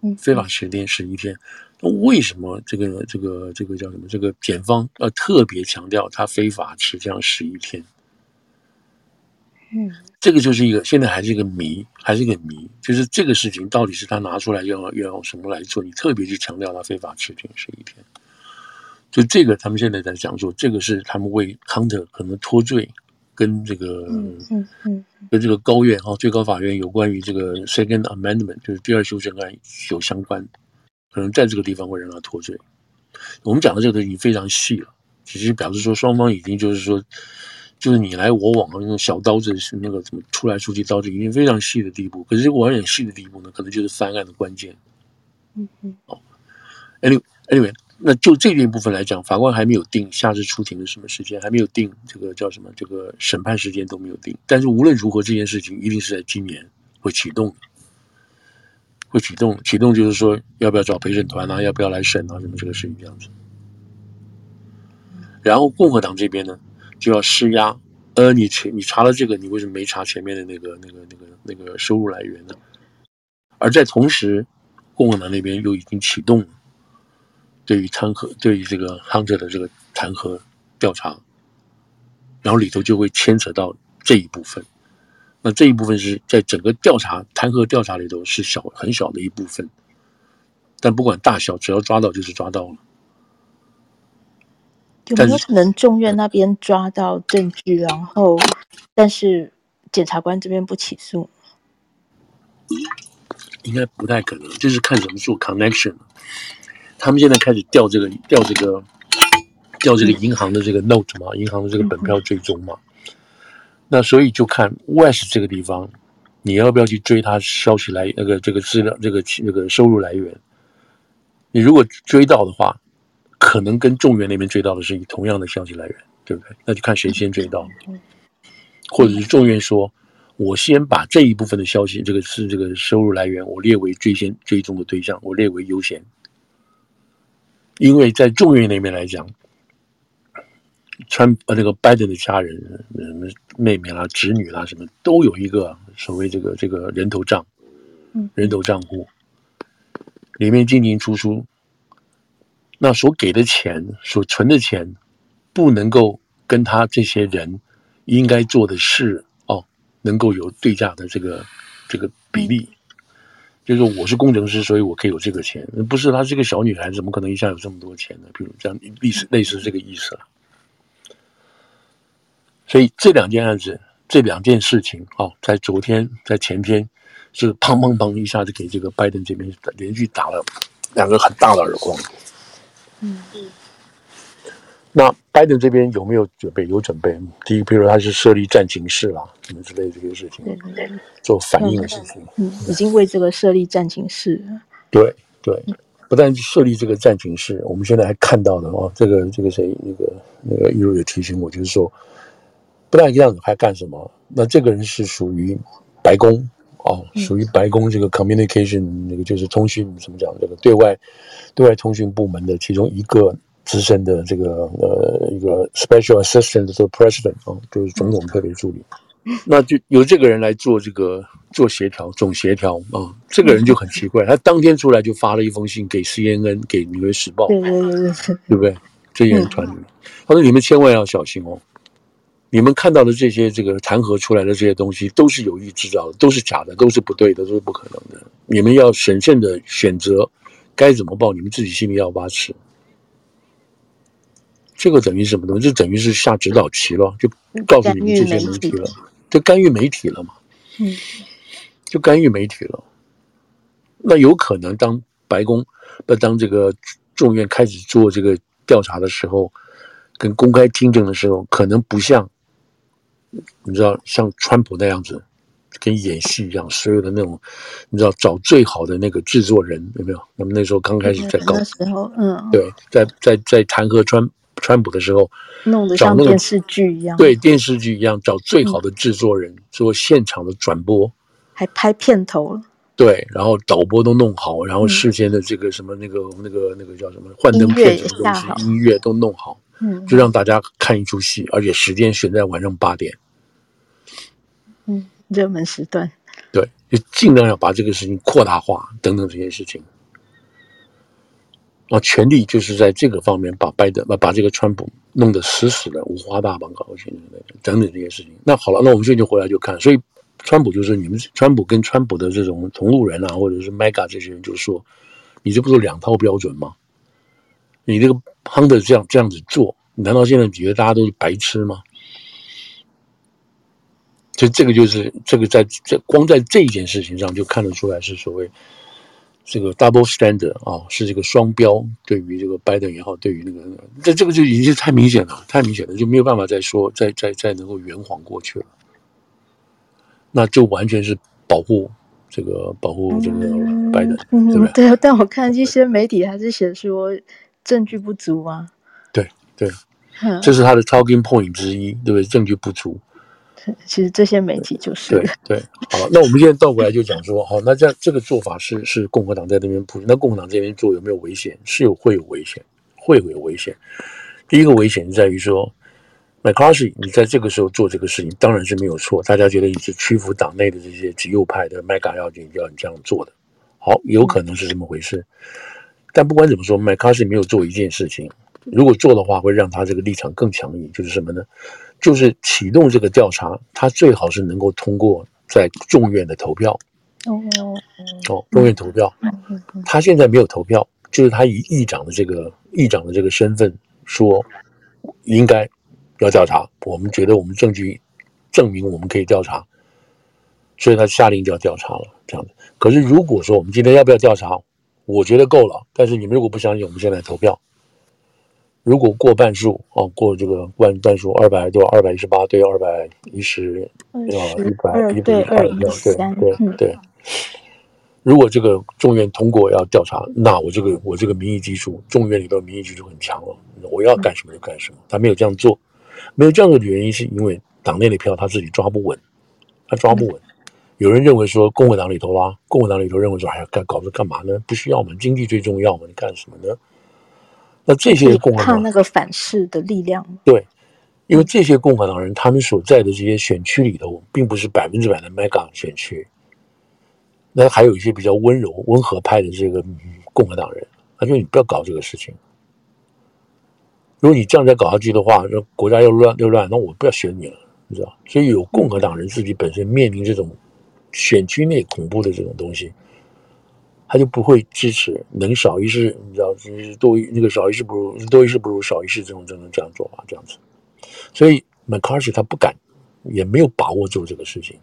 嗯，非法持枪十一天，那为什么这个这个这个叫什么？这个检方呃特别强调他非法持枪十一天？嗯，这个就是一个现在还是一个谜，还是一个谜，就是这个事情到底是他拿出来要要用什么来做？你特别去强调他非法持枪是一天，就这个他们现在在讲说，这个是他们为 Hunter 可能脱罪。跟这个，嗯嗯嗯，跟这个高院哈，最高法院有关于这个 Second Amendment，就是第二修正案有相关，可能在这个地方会让他脱罪。我们讲的这个已经非常细了，其实表示说双方已经就是说，就是你来我往的那种小刀子是那个怎么出来出去刀子已经非常细的地步。可是往很细的地步呢，可能就是翻案的关键。嗯嗯，哦，Anyway Anyway。那就这一部分来讲，法官还没有定下次出庭的什么时间，还没有定这个叫什么这个审判时间都没有定。但是无论如何，这件事情一定是在今年会启动，会启动。启动就是说，要不要找陪审团啊？要不要来审啊？什么这个事情这样子。然后共和党这边呢，就要施压。呃，你前你查了这个，你为什么没查前面的那个那个那个那个收入来源呢？而在同时，共和党那边又已经启动了。对于弹劾，对于这个 Hunter 的这个弹劾调查，然后里头就会牵扯到这一部分。那这一部分是在整个调查弹劾调查里头是小很小的一部分，但不管大小，只要抓到就是抓到了。有没有可能众院那边抓到证据，然后但是检察官这边不起诉？应该不太可能，就是看怎么做 connection。他们现在开始调这个调这个调这个银行的这个 note 嘛，银行的这个本票追踪嘛。那所以就看 West 这个地方，你要不要去追他消息来那个这个资料这个这个收入来源？你如果追到的话，可能跟众院那边追到的是同样的消息来源，对不对？那就看谁先追到，或者是众院说，我先把这一部分的消息，这个是这个收入来源，我列为最先追踪的对象，我列为优先。因为在众院那边来讲，川呃那个拜登的家人，什么妹妹啦、侄女啦，什么都有一个所谓这个这个人头账，人头账户，里面进进出出，那所给的钱、所存的钱，不能够跟他这些人应该做的事哦，能够有对价的这个这个比例。就是我是工程师，所以我可以有这个钱。不是她是个小女孩，怎么可能一下有这么多钱呢？比如这样类似类似这个意思了。所以这两件案子，这两件事情啊、哦，在昨天，在前天，是砰砰砰一下子给这个拜登这边连续打了两个很大的耳光。嗯嗯。那拜登这边有没有准备？有准备。第一，比如他是设立战情室啦，什么之类的这些事情，做反应的事情。嗯，已经为这个设立战情室。对对，不但设立这个战情室，我们现在还看到的哦，这个这个谁，那个那个一路有提醒我，就是说，不但这样子还干什么？那这个人是属于白宫哦，属于白宫这个 communication 那个就是通讯怎么讲？这个对外对外通讯部门的其中一个。资深的这个呃一个 special assistant 的 president 啊，就是总统特别助理，那就由这个人来做这个做协调总协调啊。这个人就很奇怪，他当天出来就发了一封信给 CNN 给纽约时报，对对对对不对？这些人团里，他说你们千万要小心哦，你们看到的这些这个弹劾出来的这些东西都是有意制造的，都是假的，都是不对的，都是不可能的。你们要审慎的选择该怎么报，你们自己心里要把尺。这个等于什么东西？这等于是下指导棋了，就告诉你们这些媒体了，就干预媒体了嘛。嗯，就干预媒体了。那有可能当白宫，那当这个众院开始做这个调查的时候，跟公开听证的时候，可能不像你知道像川普那样子，跟演戏一样，所有的那种你知道找最好的那个制作人有没有？那么那时候刚开始在搞，那时候嗯，对，在在在弹劾川。川普的时候，弄得像电视剧一样，对电视剧一样，找最好的制作人做现场的转播，还拍片头了。对，然后导播都弄好，然后事先的这个什么那个那个那个叫什么幻灯片什么东西，音乐都弄好，嗯，就让大家看一出戏，而且时间选在晚上八点，嗯，热门时段，对，就尽量要把这个事情扩大化，等等这些事情。啊，权力就是在这个方面把拜登把把这个川普弄得死死的，五花大绑，搞起来等等这些事情。那好了，那我们现在就回来就看，所以川普就是你们川普跟川普的这种同路人啊，或者是 Mega 这些人就说，你这不是两套标准吗？你这个 Hunter 这样这样子做，难道现在觉得大家都是白痴吗？所以这个就是这个在这光在这一件事情上就看得出来是所谓。这个 double standard 啊，是这个双标。对于这个拜登也好，对于那个，这这个就已经太明显了，太明显了，就没有办法再说，再再再能够圆谎过去了。那就完全是保护这个，保护这个拜登，嗯、对不 对？对，但我看一些媒体还是写说证据不足啊。对对，这是他的 talking point 之一，对不对？证据不足。其实这些媒体就是对对，好，那我们现在倒过来就讲说，好，那这样这个做法是是共和党在那边铺，那共和党这边做有没有危险？是有会有危险，会有危险。第一个危险在于说，McCarthy 你在这个时候做这个事情当然是没有错，大家觉得你是屈服党内的这些极右派的 MAGA 要你要你这样做的，好，有可能是这么回事。但不管怎么说，McCarthy 没有做一件事情，如果做的话，会让他这个立场更强硬，就是什么呢？就是启动这个调查，他最好是能够通过在众院的投票。哦哦，众院投票，他现在没有投票，就是他以议长的这个议长的这个身份说，应该要调查。我们觉得我们证据证明我们可以调查，所以他下令就要调查了。这样子。可是如果说我们今天要不要调查，我觉得够了。但是你们如果不相信，我们现在投票。如果过半数哦，过这个万半数二百多，二百一十八对二百一十，啊一百一百二对对对对。如果这个众院通过要调查，那我这个我这个民意基础，众院里头民意基础很强了，我要干什么就干什么。他没有这样做，没有这样做的原因是因为党内的票他自己抓不稳，他抓不稳。有人认为说共和党里头啊，共和党里头认为说，哎呀，干搞这干嘛呢？不需要嘛，经济最重要嘛，你干什么呢？那这些共和党看那个反噬的力量，对，因为这些共和党人他们所在的这些选区里头，并不是百分之百的 MAGA 选区，那还有一些比较温柔、温和派的这个共和党人，他说你不要搞这个事情，如果你这样再搞下去的话，那国家又乱又乱，那我不要选你了，你知道？所以有共和党人自己本身面临这种选区内恐怖的这种东西。他就不会支持，能少一事，你知道，就是多那个少一事不如多一事不如少一事这种这种这样做法这样子，所以 McCarthy 他不敢，也没有把握做这个事情。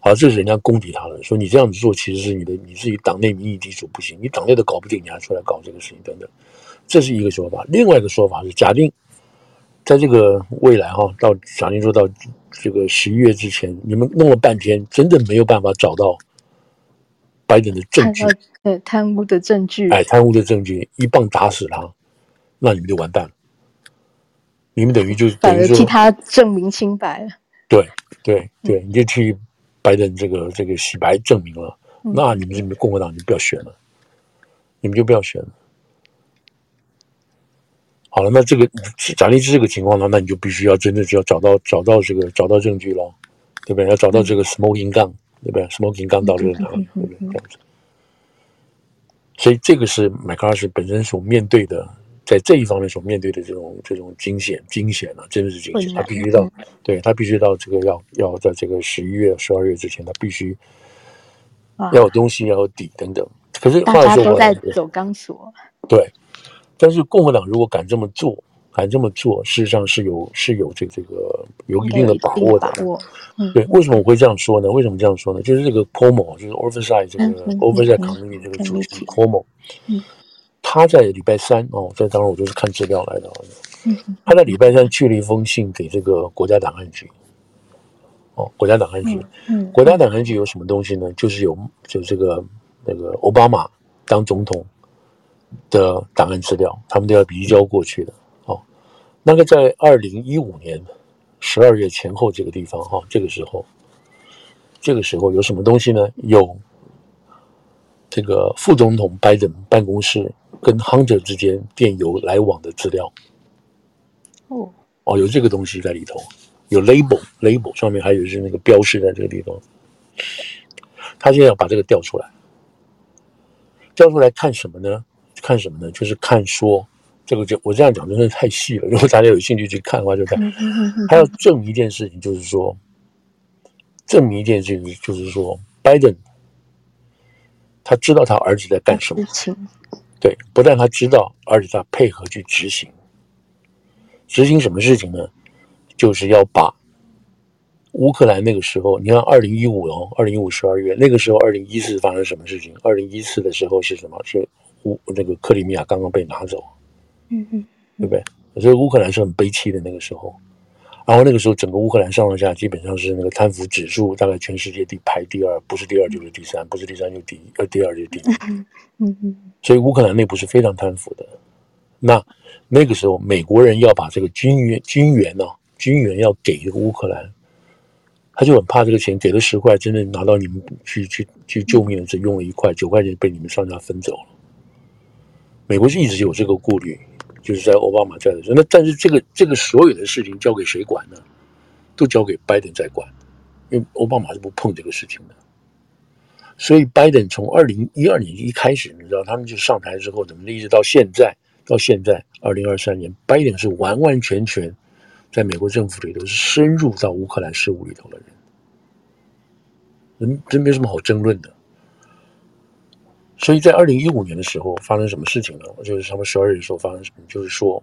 好，这是人家攻击他的，说你这样子做其实是你的你自己党内民意基础不行，你党内都搞不定，你还出来搞这个事情等等，这是一个说法。另外一个说法是，假定在这个未来哈，到假定说到这个十一月之前，你们弄了半天，真的没有办法找到。拜登的证据，对贪污的证据，哎，贪污的证据一棒打死他，那你们就完蛋了。你们等于就等于替他证明清白了。对对对，你就替拜登这个这个洗白证明了，嗯、那你们这边共和党就不要选了，你们就不要选了。好了，那这个假定是这个情况呢，那你就必须要真的就要找到找到这个找到证据了，对不对？要找到这个 smoking gun。对不对？Smoking gun 到这个哪里？对不对？这样子。所以这个是麦卡锡本身所面对的，在这一方面所面对的这种这种惊险惊险啊，真的是惊险。他必须到，对他必须到这个要要在这个十一月、十二月之前，他必须要有东西，要有底等等。可是话说回来，大家都在走钢索。对，但是共和党如果敢这么做，敢这么做，事实上是有是有这个这个有一定的把握的。把握，嗯，对，为什么我会这样说呢？为什么这样说呢？就是这个 Cuomo，就是 Oversight 这个 Oversight Committee 这个主席 Cuomo，嗯，他在礼拜三哦，这当然我就是看资料来的。嗯，他在礼拜三去了一封信给这个国家档案局。哦，国家档案局，嗯，国家档案局有什么东西呢？就是有就这个那个奥巴马当总统的档案资料，他们都要移交过去的。那个在二零一五年十二月前后这个地方哈，这个时候，这个时候有什么东西呢？有这个副总统拜登办公室跟 Hunter 之间电邮来往的资料。哦哦，有这个东西在里头，有 label label 上面还有是那个标识在这个地方。他现在要把这个调出来，调出来看什么呢？看什么呢？就是看说。这个就我这样讲真的太细了，如果大家有兴趣去看的话，就看。他要证明一件事情，就是说，证明一件事情，就是说，拜登他知道他儿子在干什么。对，不但他知道，而且他配合去执行。执行什么事情呢？就是要把乌克兰那个时候，你看二零一五哦，二零一五十二月那个时候，二零一四发生什么事情？二零一四的时候是什么？是乌那个克里米亚刚刚被拿走。嗯嗯，对不对？所以乌克兰是很悲戚的那个时候，然后那个时候整个乌克兰上上下基本上是那个贪腐指数大概全世界第排第二，不是第二就是第三，不是第三就第一，呃，第二就是第一。嗯嗯，所以乌克兰内部是非常贪腐的。那那个时候美国人要把这个军援军援呢、啊，军援要给这个乌克兰，他就很怕这个钱给了十块，真的拿到你们去去去救命的只用了一块，九块钱被你们上下分走了。美国是一直有这个顾虑。就是在奥巴马在的时候，那但是这个这个所有的事情交给谁管呢？都交给拜登在管，因为奥巴马是不碰这个事情的。所以拜登从二零一二年一开始，你知道他们就上台之后，怎么一直到现在，到现在二零二三年，拜登是完完全全在美国政府里头是深入到乌克兰事务里头的人，人真没什么好争论的。所以在二零一五年的时候发生什么事情呢？就是他们十二月的时候发生什么？就是说，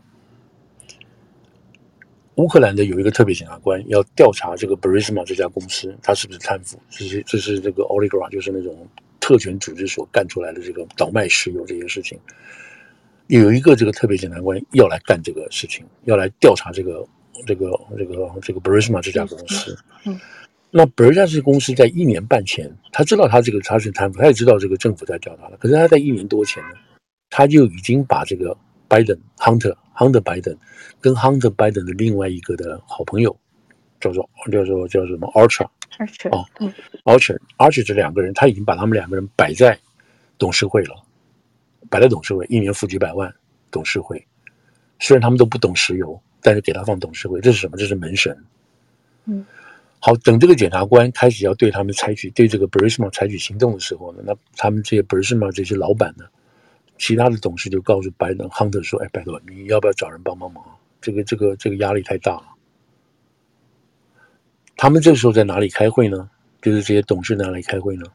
乌克兰的有一个特别检察官要调查这个 Burisma 这家公司，他是不是贪腐？这是这是这个 oligarch 就是那种特权组织所干出来的这个倒卖石油这些事情。有一个这个特别检察官要来干这个事情，要来调查这个这个这个这个 Burisma 这家公司。嗯。那本尔加斯公司在一年半前，他知道他这个他是贪腐，他也知道这个政府在调查了。可是他在一年多前呢，他就已经把这个 Biden Hunter Hunter Biden 跟 Hunter Biden 的另外一个的好朋友，叫做叫做叫什么 Archer Archer 哦，Archer Archer 这两个人，他已经把他们两个人摆在董事会了，摆在董事会，一年付几百万董事会。虽然他们都不懂石油，但是给他放董事会，这是什么？这是门神。嗯。好，等这个检察官开始要对他们采取对这个 Burisma 采取行动的时候呢，那他们这些 Burisma 这些老板呢，其他的董事就告诉拜登 Hunter 说：“哎，拜托，你要不要找人帮帮忙？这个这个这个压力太大了。”他们这时候在哪里开会呢？就是这些董事在哪里开会呢？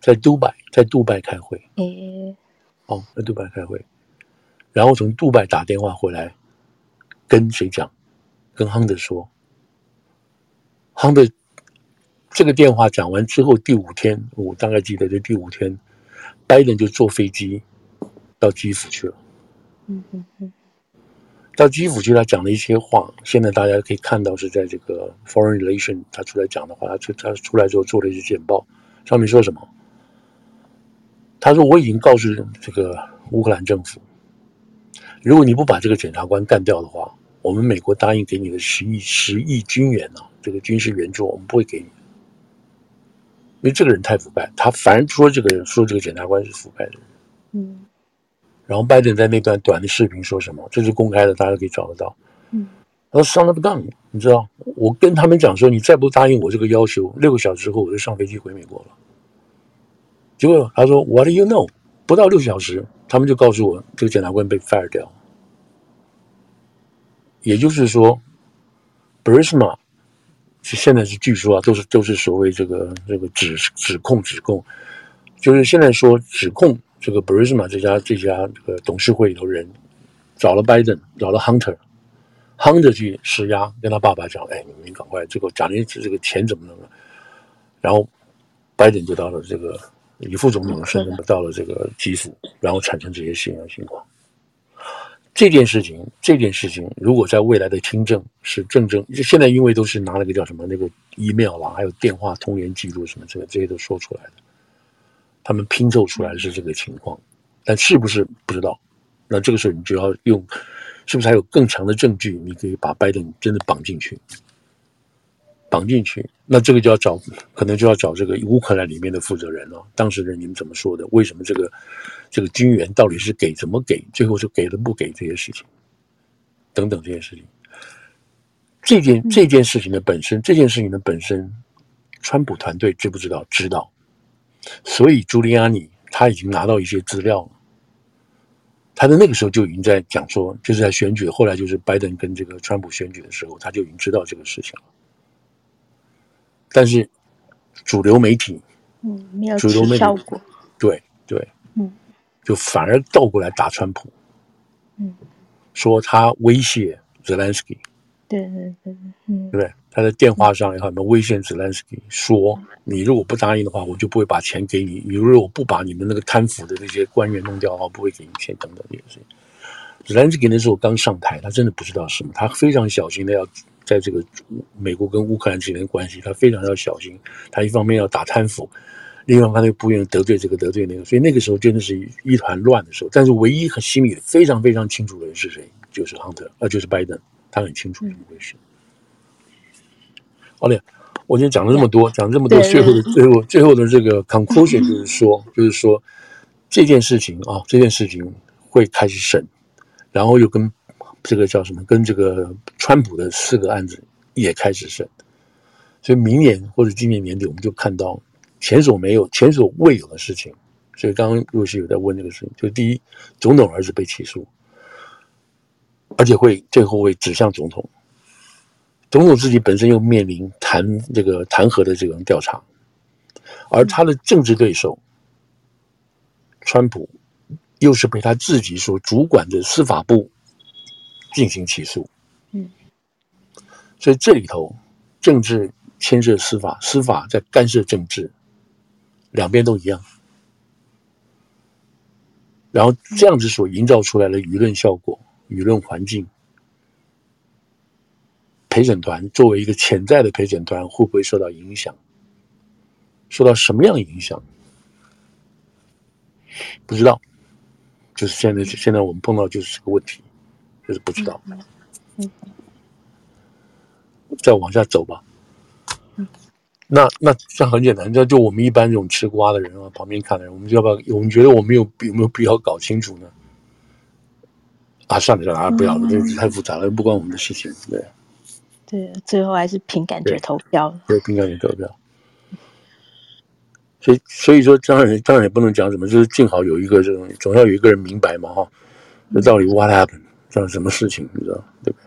在杜拜，在杜拜开会。嗯。哦，在杜拜开会，然后从杜拜打电话回来，跟谁讲？跟 Hunter 说。亨的这个电话讲完之后，第五天，我大概记得这第五天，拜登就坐飞机到基辅去了。嗯嗯嗯，到基辅去，他讲了一些话。现在大家可以看到是在这个 Foreign Relation，他出来讲的话，他出他出来之后做了一些简报，上面说什么？他说：“我已经告诉这个乌克兰政府，如果你不把这个检察官干掉的话，我们美国答应给你的十亿十亿军援呢、啊。”这个军事援助我们不会给你，因为这个人太腐败。他凡说这个人说这个检察官是腐败的人，嗯。然后拜登在那段短的视频说什么？这是公开的，大家可以找得到。嗯。他说 “son of a gun”，你知道，我跟他们讲说，你再不答应我这个要求，六个小时后我就上飞机回美国了。结果他说 “What do you know？” 不到六小时，他们就告诉我这个检察官被 fire 掉。也就是说，Burisma 是。现在是据说啊，都是都是所谓这个这个指指控指控，就是现在说指控这个 Burisma 这家这家这个董事会里头人找了 Biden，，找了 Hunter，Hunter 去施压，跟他爸爸讲：“哎，你们赶快这个贾连斯这个钱怎么弄啊？”然后拜登就到了这个以副总统的身份，到了这个基辅，然后产生这些新闻情况。这件事情，这件事情，如果在未来的听证是正正，现在因为都是拿了个叫什么那个 email 啦，还有电话通联记录什么这个这些都说出来的，他们拼凑出来是这个情况，但是不是不知道。那这个时候，你就要用，是不是还有更强的证据？你可以把拜登真的绑进去，绑进去。那这个就要找，可能就要找这个乌克兰里面的负责人了。当事人你们怎么说的？为什么这个这个军援到底是给怎么给？最后是给了不给这些事情，等等这些事情。这件这件事情的本身，这件事情的本身，川普团队知不知道？知道。所以朱利安尼他已经拿到一些资料了。他在那个时候就已经在讲说，就是在选举，后来就是拜登跟这个川普选举的时候，他就已经知道这个事情了。但是主流媒体，嗯，没有主流媒体。对对，嗯，就反而倒过来打川普，嗯，说他威胁泽连斯基。对对对，嗯，对不对？他在电话上也好，什么威胁泽连斯基说：“你如果不答应的话，我就不会把钱给你。你如果不把你们那个贪腐的那些官员弄掉的话，不会给你钱。”等等这些事情。泽连斯基那时候刚上台，他真的不知道什么，他非常小心的要在这个美国跟乌克兰之间的关系，他非常要小心。他一方面要打贪腐，另外他又不愿意得罪这个得罪那个，所以那个时候真的是一团乱的时候。但是唯一和心里非常非常清楚的人是谁？就是亨特，呃，就是拜登。他很清楚怎么回事。好嘞，我今天讲了这么多，讲了这么多，最后的最后最后的这个 conclusion 就是说，就是说这件事情啊，这件事情会开始审，然后又跟这个叫什么，跟这个川普的四个案子也开始审，所以明年或者今年年底，我们就看到前所没有、前所未有的事情。所以刚刚若曦有在问这个事情，就第一，总统儿子被起诉。而且会最后会指向总统，总统自己本身又面临弹这个弹劾的这种调查，而他的政治对手川普又是被他自己所主管的司法部进行起诉，嗯，所以这里头政治牵涉司法，司法在干涉政治，两边都一样，然后这样子所营造出来的舆论效果。舆论环境，陪审团作为一个潜在的陪审团，会不会受到影响？受到什么样的影响？不知道。就是现在，现在我们碰到就是这个问题，就是不知道。再往下走吧。那那这很简单，这就我们一般这种吃瓜的人啊，旁边看的人，我们就要不要？我们觉得我们有有没有必要搞清楚呢？啊，算了算了，啊，不要了，这太复杂了，不关我们的事情。对，对，最后还是凭感觉投票。对，凭感觉投票。所以，所以说，当然，当然也不能讲什么，就是幸好有一个这种，总要有一个人明白嘛，哈，这到底 what happened，这样什么事情，你知道对不对？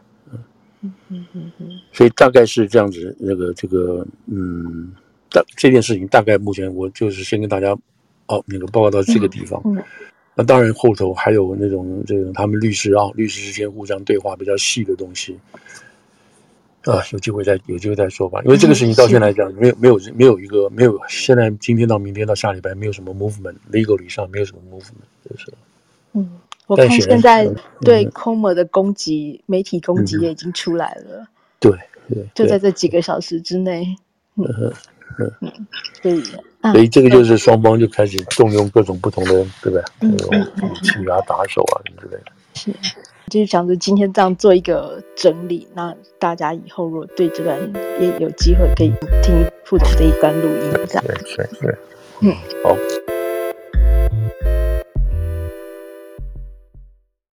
嗯嗯嗯嗯。所以大概是这样子，那个这个，嗯，大这件事情大概目前我就是先跟大家，哦，那个报告到这个地方。嗯。嗯那当然，后头还有那种这种他们律师啊，律师之间互相对话比较细的东西啊，有机会再有机会再说吧。因为这个事情到现在来讲，没有没有没有一个没有，现在今天到明天到下礼拜没有什么 movement，legally 上没有什么 movement，就是。嗯，我看现在对 Comer 的攻击，嗯、媒体攻击也已经出来了。对对，就在这几个小时之内。嗯嗯，嗯，所以。所以这个就是双方就开始动用各种不同的，对不对？嗯，武器啊、打手啊什么之类的。是，就是想着今天这样做一个整理，那大家以后如果对这段也有机会可以听副总这一段录音，这样。对对对，嗯，好。